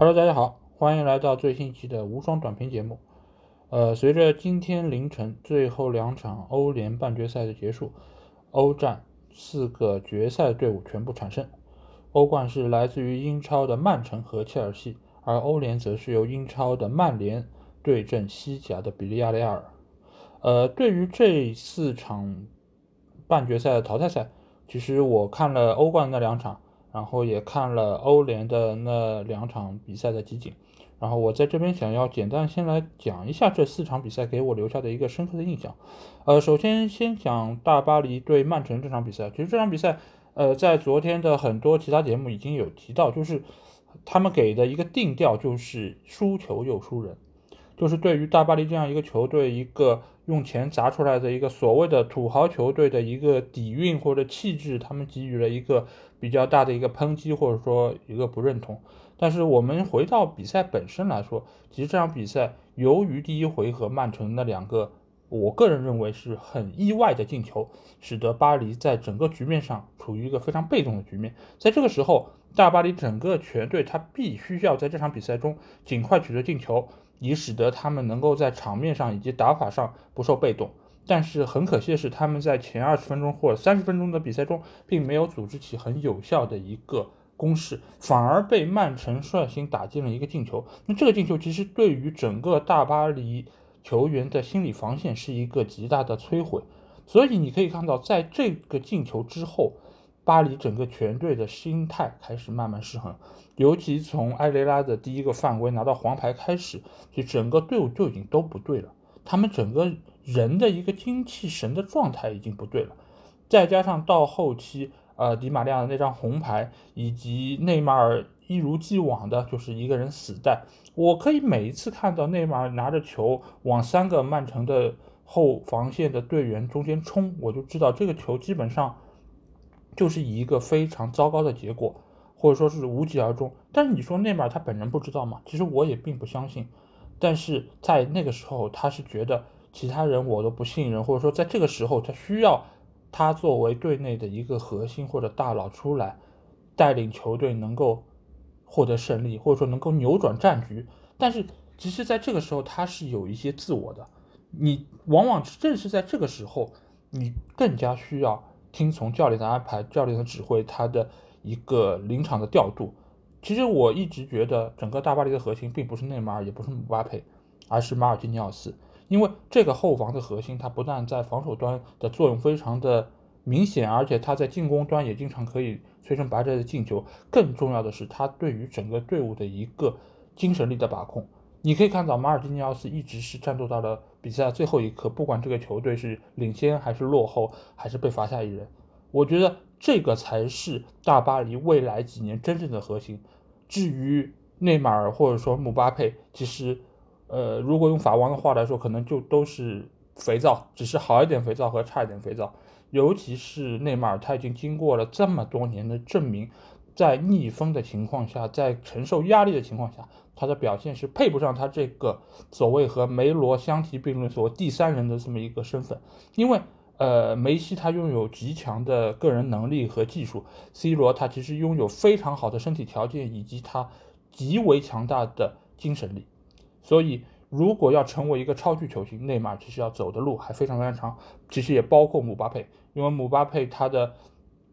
Hello，大家好，欢迎来到最新一期的无双短评节目。呃，随着今天凌晨最后两场欧联半决赛的结束，欧战四个决赛队伍全部产生。欧冠是来自于英超的曼城和切尔西，而欧联则是由英超的曼联对阵西甲的比利亚雷亚尔。呃，对于这四场半决赛的淘汰赛，其实我看了欧冠那两场。然后也看了欧联的那两场比赛的集锦，然后我在这边想要简单先来讲一下这四场比赛给我留下的一个深刻的印象。呃，首先先讲大巴黎对曼城这场比赛，其实这场比赛，呃，在昨天的很多其他节目已经有提到，就是他们给的一个定调就是输球又输人，就是对于大巴黎这样一个球队，一个用钱砸出来的一个所谓的土豪球队的一个底蕴或者气质，他们给予了一个。比较大的一个抨击，或者说一个不认同。但是我们回到比赛本身来说，其实这场比赛由于第一回合曼城那两个，我个人认为是很意外的进球，使得巴黎在整个局面上处于一个非常被动的局面。在这个时候，大巴黎整个全队他必须要在这场比赛中尽快取得进球，以使得他们能够在场面上以及打法上不受被动。但是很可惜的是，他们在前二十分钟或者三十分钟的比赛中，并没有组织起很有效的一个攻势，反而被曼城率先打进了一个进球。那这个进球其实对于整个大巴黎球员的心理防线是一个极大的摧毁。所以你可以看到，在这个进球之后，巴黎整个全队的心态开始慢慢失衡，尤其从埃雷拉的第一个犯规拿到黄牌开始，就整个队伍就已经都不对了。他们整个。人的一个精气神的状态已经不对了，再加上到后期，呃，迪马利亚的那张红牌，以及内马尔一如既往的就是一个人死带，我可以每一次看到内马尔拿着球往三个曼城的后防线的队员中间冲，我就知道这个球基本上就是以一个非常糟糕的结果，或者说是无疾而终。但是你说内马尔他本人不知道吗？其实我也并不相信，但是在那个时候他是觉得。其他人我都不信任，或者说在这个时候他需要他作为队内的一个核心或者大佬出来带领球队能够获得胜利，或者说能够扭转战局。但是其实在这个时候他是有一些自我的，你往往正是在这个时候，你更加需要听从教练的安排、教练的指挥、他的一个临场的调度。其实我一直觉得整个大巴黎的核心并不是内马尔，也不是姆巴佩，而是马尔基尼奥斯。因为这个后防的核心，他不但在防守端的作用非常的明显，而且他在进攻端也经常可以催生拔寨的进球。更重要的是，他对于整个队伍的一个精神力的把控。你可以看到，马尔基尼奥斯一直是战斗到了比赛最后一刻，不管这个球队是领先还是落后，还是被罚下一人。我觉得这个才是大巴黎未来几年真正的核心。至于内马尔或者说姆巴佩，其实。呃，如果用法王的话来说，可能就都是肥皂，只是好一点肥皂和差一点肥皂。尤其是内马尔，他已经经过了这么多年的证明，在逆风的情况下，在承受压力的情况下，他的表现是配不上他这个所谓和梅罗相提并论、所谓第三人的这么一个身份。因为，呃，梅西他拥有极强的个人能力和技术，C 罗他其实拥有非常好的身体条件以及他极为强大的精神力。所以，如果要成为一个超巨球星，内马尔其实要走的路还非常非常长。其实也包括姆巴佩，因为姆巴佩他的，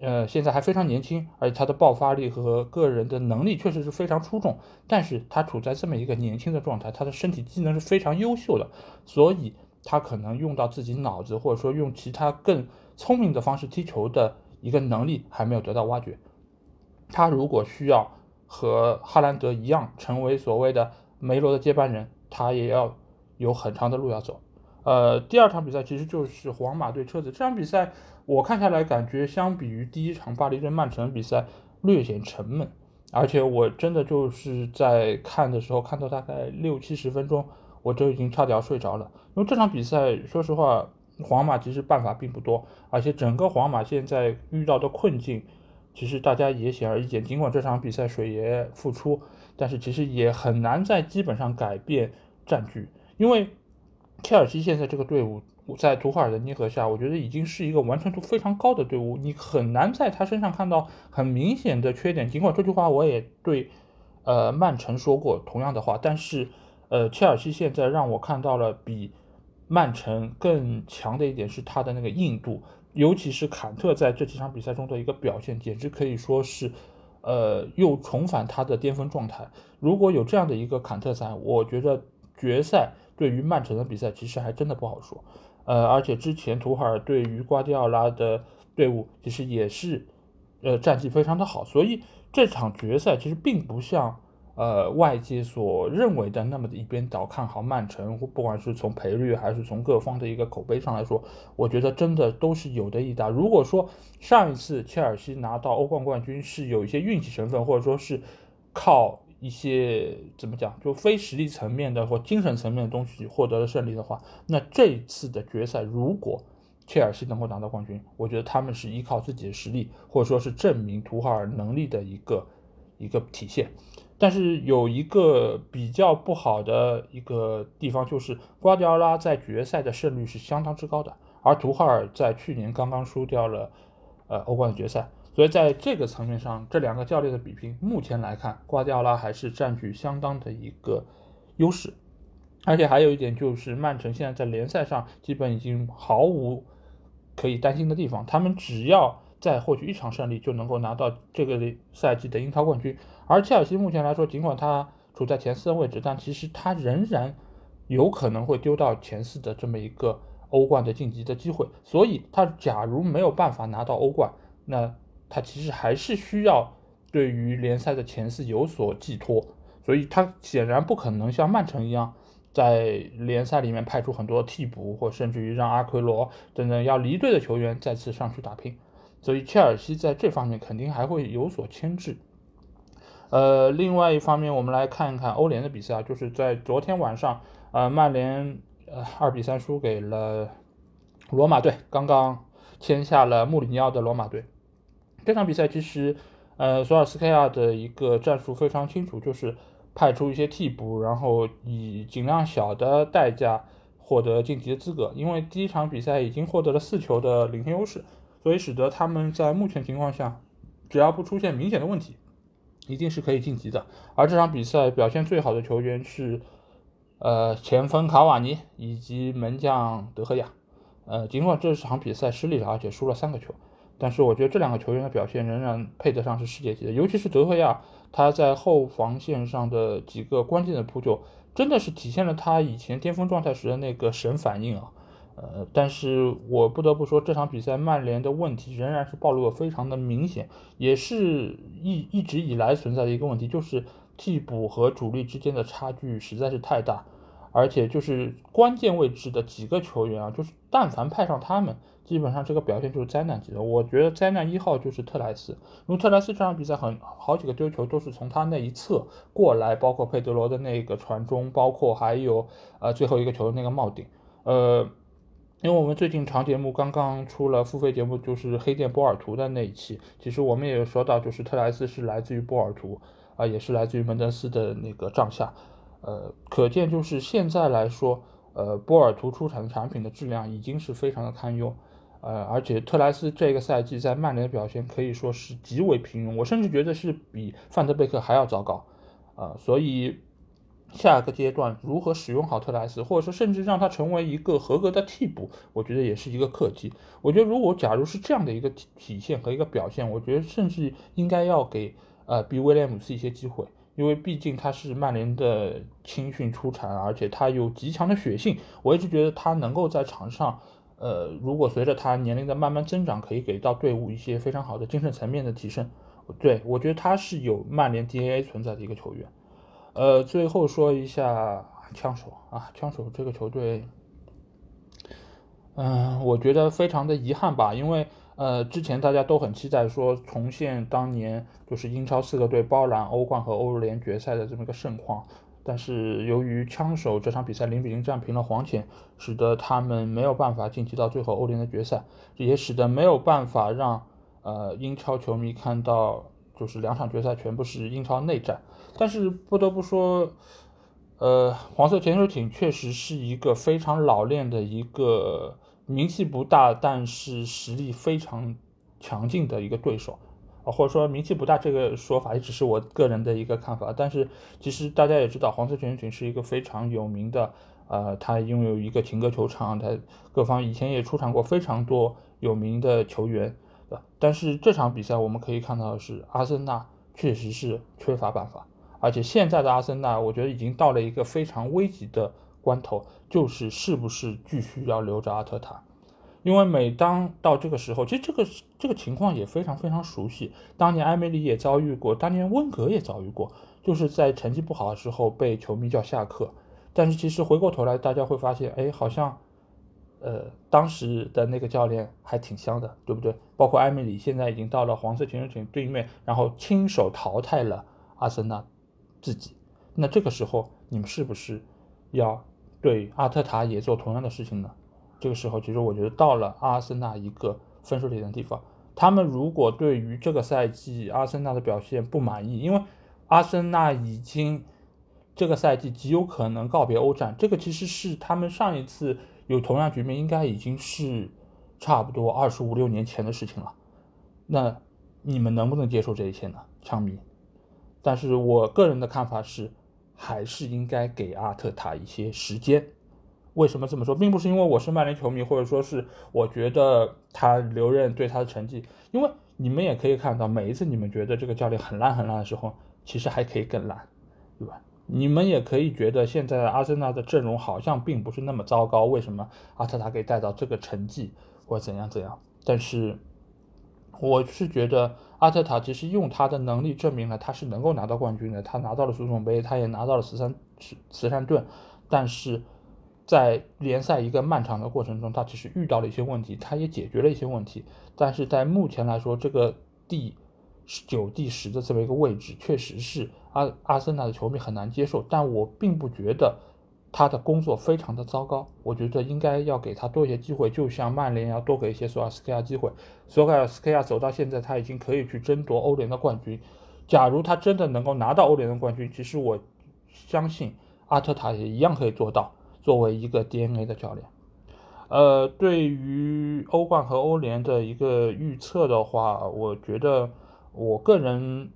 呃，现在还非常年轻，而且他的爆发力和个人的能力确实是非常出众。但是他处在这么一个年轻的状态，他的身体机能是非常优秀的，所以他可能用到自己脑子，或者说用其他更聪明的方式踢球的一个能力还没有得到挖掘。他如果需要和哈兰德一样，成为所谓的。梅罗的接班人，他也要有很长的路要走。呃，第二场比赛其实就是皇马对车子。这场比赛我看下来，感觉相比于第一场巴黎对曼城比赛略显沉闷，而且我真的就是在看的时候，看到大概六七十分钟，我就已经差点要睡着了。因为这场比赛，说实话，皇马其实办法并不多，而且整个皇马现在遇到的困境。其实大家也显而易见，尽管这场比赛水爷复出，但是其实也很难在基本上改变战局，因为切尔西现在这个队伍在图赫尔的捏合下，我觉得已经是一个完成度非常高的队伍，你很难在他身上看到很明显的缺点。尽管这句话我也对，呃，曼城说过同样的话，但是，呃，切尔西现在让我看到了比曼城更强的一点是他的那个硬度，尤其是坎特在这几场比赛中的一个表现，简直可以说是，呃，又重返他的巅峰状态。如果有这样的一个坎特在，我觉得决赛对于曼城的比赛其实还真的不好说。呃，而且之前图赫尔对于瓜迪奥拉的队伍其实也是，呃，战绩非常的好，所以这场决赛其实并不像呃外界所认为的那么的一边倒看好曼城，不管是从赔率还是从各方的一个口碑上来说，我觉得真的都是有的一打。如果说上一次切尔西拿到欧冠冠军是有一些运气成分，或者说是靠。一些怎么讲，就非实力层面的或精神层面的东西获得了胜利的话，那这次的决赛，如果切尔西能够拿到冠军，我觉得他们是依靠自己的实力，或者说是证明图赫尔能力的一个一个体现。但是有一个比较不好的一个地方，就是瓜迪奥拉在决赛的胜率是相当之高的，而图赫尔在去年刚刚输掉了呃欧冠的决赛。所以在这个层面上，这两个教练的比拼，目前来看，瓜迪奥拉还是占据相当的一个优势。而且还有一点就是，曼城现在在联赛上基本已经毫无可以担心的地方，他们只要再获取一场胜利，就能够拿到这个赛季的英超冠军。而切尔西目前来说，尽管他处在前四的位置，但其实他仍然有可能会丢到前四的这么一个欧冠的晋级的机会。所以，他假如没有办法拿到欧冠，那他其实还是需要对于联赛的前四有所寄托，所以他显然不可能像曼城一样，在联赛里面派出很多替补，或甚至于让阿奎罗等等要离队的球员再次上去打拼。所以切尔西在这方面肯定还会有所牵制。呃，另外一方面，我们来看一看欧联的比赛啊，就是在昨天晚上，呃，曼联呃二比三输给了罗马队，刚刚签下了穆里尼奥的罗马队。这场比赛其实，呃，索尔斯克亚的一个战术非常清楚，就是派出一些替补，然后以尽量小的代价获得晋级的资格。因为第一场比赛已经获得了四球的领先优势，所以使得他们在目前情况下，只要不出现明显的问题，一定是可以晋级的。而这场比赛表现最好的球员是，呃，前锋卡瓦尼以及门将德赫亚。呃，尽管这场比赛失利了，而且输了三个球。但是我觉得这两个球员的表现仍然配得上是世界级的，尤其是德赫亚，他在后防线上的几个关键的扑救，真的是体现了他以前巅峰状态时的那个神反应啊。呃，但是我不得不说，这场比赛曼联的问题仍然是暴露的非常的明显，也是一一直以来存在的一个问题，就是替补和主力之间的差距实在是太大，而且就是关键位置的几个球员啊，就是但凡派上他们。基本上这个表现就是灾难级的，我觉得灾难一号就是特莱斯，因为特莱斯这场比赛很好几个丢球都是从他那一侧过来，包括佩德罗的那个传中，包括还有呃最后一个球的那个帽顶，呃，因为我们最近长节目刚刚出了付费节目，就是黑店波尔图的那一期，其实我们也有说到，就是特莱斯是来自于波尔图啊，也是来自于门德斯的那个帐下，呃，可见就是现在来说，呃，波尔图出产的产品的质量已经是非常的堪忧。呃，而且特莱斯这个赛季在曼联的表现可以说是极为平庸，我甚至觉得是比范德贝克还要糟糕，啊，所以下一个阶段如何使用好特莱斯，或者说甚至让他成为一个合格的替补，我觉得也是一个课题。我觉得如果假如是这样的一个体体现和一个表现，我觉得甚至应该要给呃比威廉姆斯一些机会，因为毕竟他是曼联的青训出产，而且他有极强的血性，我一直觉得他能够在场上。呃，如果随着他年龄的慢慢增长，可以给到队伍一些非常好的精神层面的提升。对我觉得他是有曼联 DNA 存在的一个球员。呃，最后说一下枪手啊，枪手这个球队，嗯，我觉得非常的遗憾吧，因为呃，之前大家都很期待说重现当年就是英超四个队包揽欧冠和欧联决赛的这么一个盛况。但是由于枪手这场比赛零比零战平了黄潜，使得他们没有办法晋级到最后欧联的决赛，也使得没有办法让呃英超球迷看到就是两场决赛全部是英超内战。但是不得不说，呃，黄色潜水艇确实是一个非常老练的一个名气不大，但是实力非常强劲的一个对手。或者说名气不大，这个说法也只是我个人的一个看法。但是其实大家也知道，黄色全球艇是一个非常有名的，呃，他拥有一个情歌球场，他各方以前也出场过非常多有名的球员，对吧？但是这场比赛我们可以看到的是，阿森纳确实是缺乏办法，而且现在的阿森纳，我觉得已经到了一个非常危急的关头，就是是不是继续要留着阿特塔。因为每当到这个时候，其实这个这个情况也非常非常熟悉。当年埃梅里也遭遇过，当年温格也遭遇过，就是在成绩不好的时候被球迷叫下课。但是其实回过头来，大家会发现，哎，好像，呃，当时的那个教练还挺香的，对不对？包括埃梅里现在已经到了黄色潜水艇对面，然后亲手淘汰了阿森纳自己。那这个时候，你们是不是要对阿特塔也做同样的事情呢？这个时候，其实我觉得到了阿森纳一个分水岭的地方。他们如果对于这个赛季阿森纳的表现不满意，因为阿森纳已经这个赛季极有可能告别欧战，这个其实是他们上一次有同样局面，应该已经是差不多二十五六年前的事情了。那你们能不能接受这一切呢，枪迷？但是我个人的看法是，还是应该给阿特塔一些时间。为什么这么说，并不是因为我是曼联球迷，或者说是我觉得他留任对他的成绩，因为你们也可以看到，每一次你们觉得这个教练很烂很烂的时候，其实还可以更烂，对吧？你们也可以觉得现在阿森纳的阵容好像并不是那么糟糕，为什么阿特塔可以带到这个成绩或怎样怎样？但是我是觉得阿特塔其实用他的能力证明了他是能够拿到冠军的，他拿到了足总杯，他也拿到了慈善慈善盾，但是。在联赛一个漫长的过程中，他其实遇到了一些问题，他也解决了一些问题。但是在目前来说，这个第九、第十的这么一个位置，确实是阿阿森纳的球迷很难接受。但我并不觉得他的工作非常的糟糕，我觉得应该要给他多一些机会，就像曼联要多给一些索尔斯克亚机会。索尔斯克亚走到现在，他已经可以去争夺欧联的冠军。假如他真的能够拿到欧联的冠军，其实我相信阿特塔也一样可以做到。作为一个 DNA 的教练，呃，对于欧冠和欧联的一个预测的话，我觉得我个人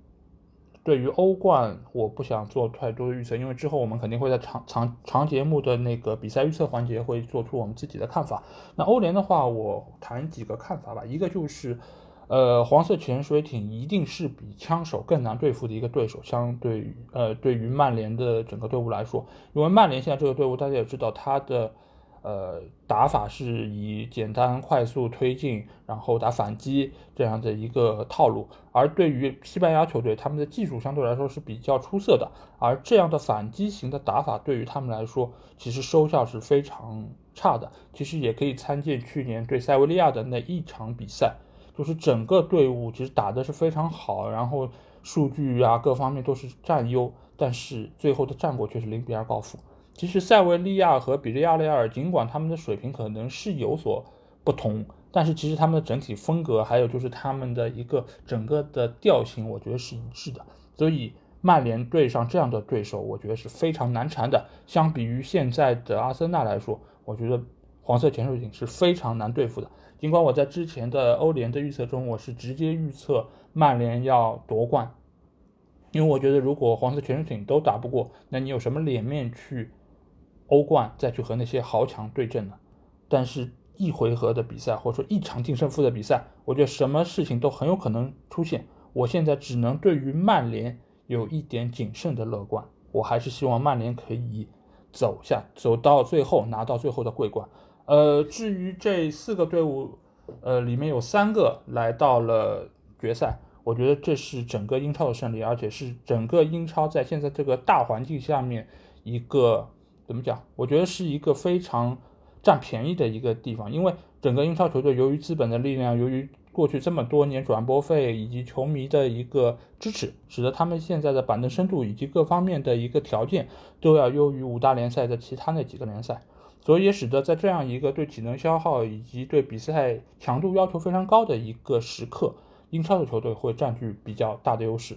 对于欧冠我不想做太多的预测，因为之后我们肯定会在长长长节目的那个比赛预测环节会做出我们自己的看法。那欧联的话，我谈几个看法吧，一个就是。呃，黄色潜水艇一定是比枪手更难对付的一个对手，相对于呃，对于曼联的整个队伍来说，因为曼联现在这个队伍大家也知道，他的呃打法是以简单快速推进，然后打反击这样的一个套路，而对于西班牙球队，他们的技术相对来说是比较出色的，而这样的反击型的打法对于他们来说，其实收效是非常差的。其实也可以参见去年对塞维利亚的那一场比赛。就是整个队伍其实打的是非常好，然后数据啊各方面都是占优，但是最后的战果却是零比二告负。其实塞维利亚和比利亚雷尔尽管他们的水平可能是有所不同，但是其实他们的整体风格还有就是他们的一个整个的调性，我觉得是一致的。所以曼联对上这样的对手，我觉得是非常难缠的。相比于现在的阿森纳来说，我觉得黄色潜水艇是非常难对付的。尽管我在之前的欧联的预测中，我是直接预测曼联要夺冠，因为我觉得如果黄色潜水艇都打不过，那你有什么脸面去欧冠再去和那些豪强对阵呢？但是，一回合的比赛或者说一场定胜负的比赛，我觉得什么事情都很有可能出现。我现在只能对于曼联有一点谨慎的乐观，我还是希望曼联可以走下走到最后，拿到最后的桂冠。呃，至于这四个队伍，呃，里面有三个来到了决赛，我觉得这是整个英超的胜利，而且是整个英超在现在这个大环境下面一个怎么讲？我觉得是一个非常占便宜的一个地方，因为整个英超球队由于资本的力量，由于过去这么多年转播费以及球迷的一个支持，使得他们现在的板凳深度以及各方面的一个条件都要优于五大联赛的其他那几个联赛。所以也使得在这样一个对体能消耗以及对比赛强度要求非常高的一个时刻，英超的球队会占据比较大的优势。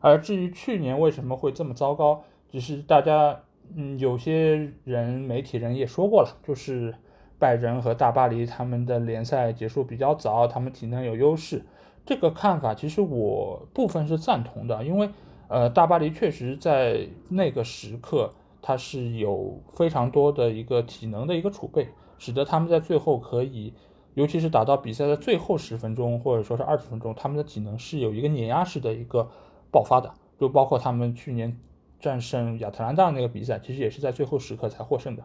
而至于去年为什么会这么糟糕，只是大家嗯有些人媒体人也说过了，就是拜仁和大巴黎他们的联赛结束比较早，他们体能有优势。这个看法其实我部分是赞同的，因为呃，大巴黎确实在那个时刻，他是有非常多的一个体能的一个储备，使得他们在最后可以，尤其是打到比赛的最后十分钟或者说是二十分钟，他们的体能是有一个碾压式的一个爆发的，就包括他们去年战胜亚特兰大那个比赛，其实也是在最后时刻才获胜的，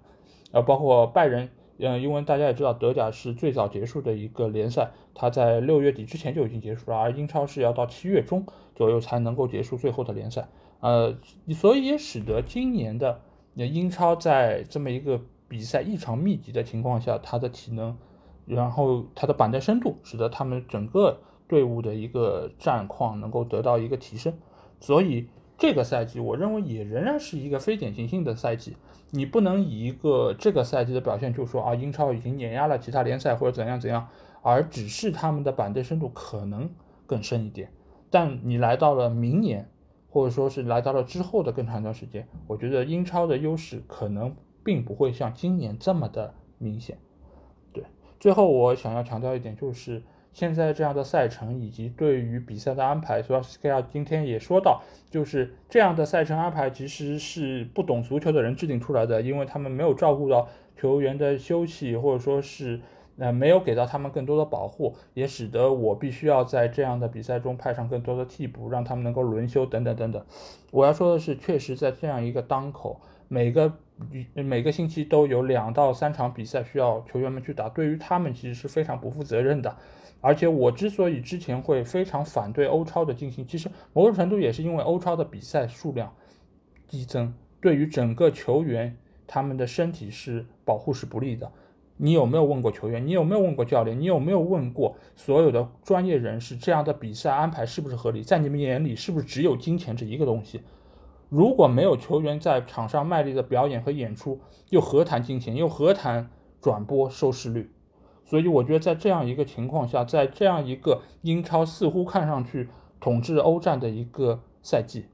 呃，包括拜仁。嗯，因为大家也知道，德甲是最早结束的一个联赛，它在六月底之前就已经结束了，而英超是要到七月中左右才能够结束最后的联赛。呃，所以也使得今年的那英超在这么一个比赛异常密集的情况下，它的体能，然后它的板凳深度，使得他们整个队伍的一个战况能够得到一个提升。所以这个赛季，我认为也仍然是一个非典型性的赛季。你不能以一个这个赛季的表现就说啊，英超已经碾压了其他联赛或者怎样怎样，而只是他们的板凳深度可能更深一点。但你来到了明年，或者说是来到了之后的更长一段时间，我觉得英超的优势可能并不会像今年这么的明显。对，最后我想要强调一点就是。现在这样的赛程以及对于比赛的安排，主要是 K 亚今天也说到，就是这样的赛程安排其实是不懂足球的人制定出来的，因为他们没有照顾到球员的休息，或者说是呃没有给到他们更多的保护，也使得我必须要在这样的比赛中派上更多的替补，让他们能够轮休等等等等。我要说的是，确实在这样一个当口，每个每个星期都有两到三场比赛需要球员们去打，对于他们其实是非常不负责任的。而且我之所以之前会非常反对欧超的进行，其实某种程度也是因为欧超的比赛数量激增，对于整个球员他们的身体是保护是不利的。你有没有问过球员？你有没有问过教练？你有没有问过所有的专业人士？这样的比赛安排是不是合理？在你们眼里是不是只有金钱这一个东西？如果没有球员在场上卖力的表演和演出，又何谈金钱？又何谈转播收视率？所以我觉得，在这样一个情况下，在这样一个英超似乎看上去统治欧战的一个赛季，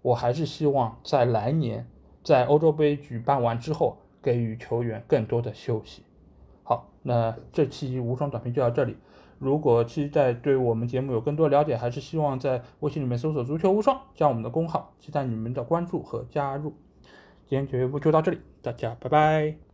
我还是希望在来年，在欧洲杯举办完之后，给予球员更多的休息。那这期无双短评就到这里。如果期待对我们节目有更多了解，还是希望在微信里面搜索“足球无双”，加我们的公号，期待你们的关注和加入。今天节目就到这里，大家拜拜。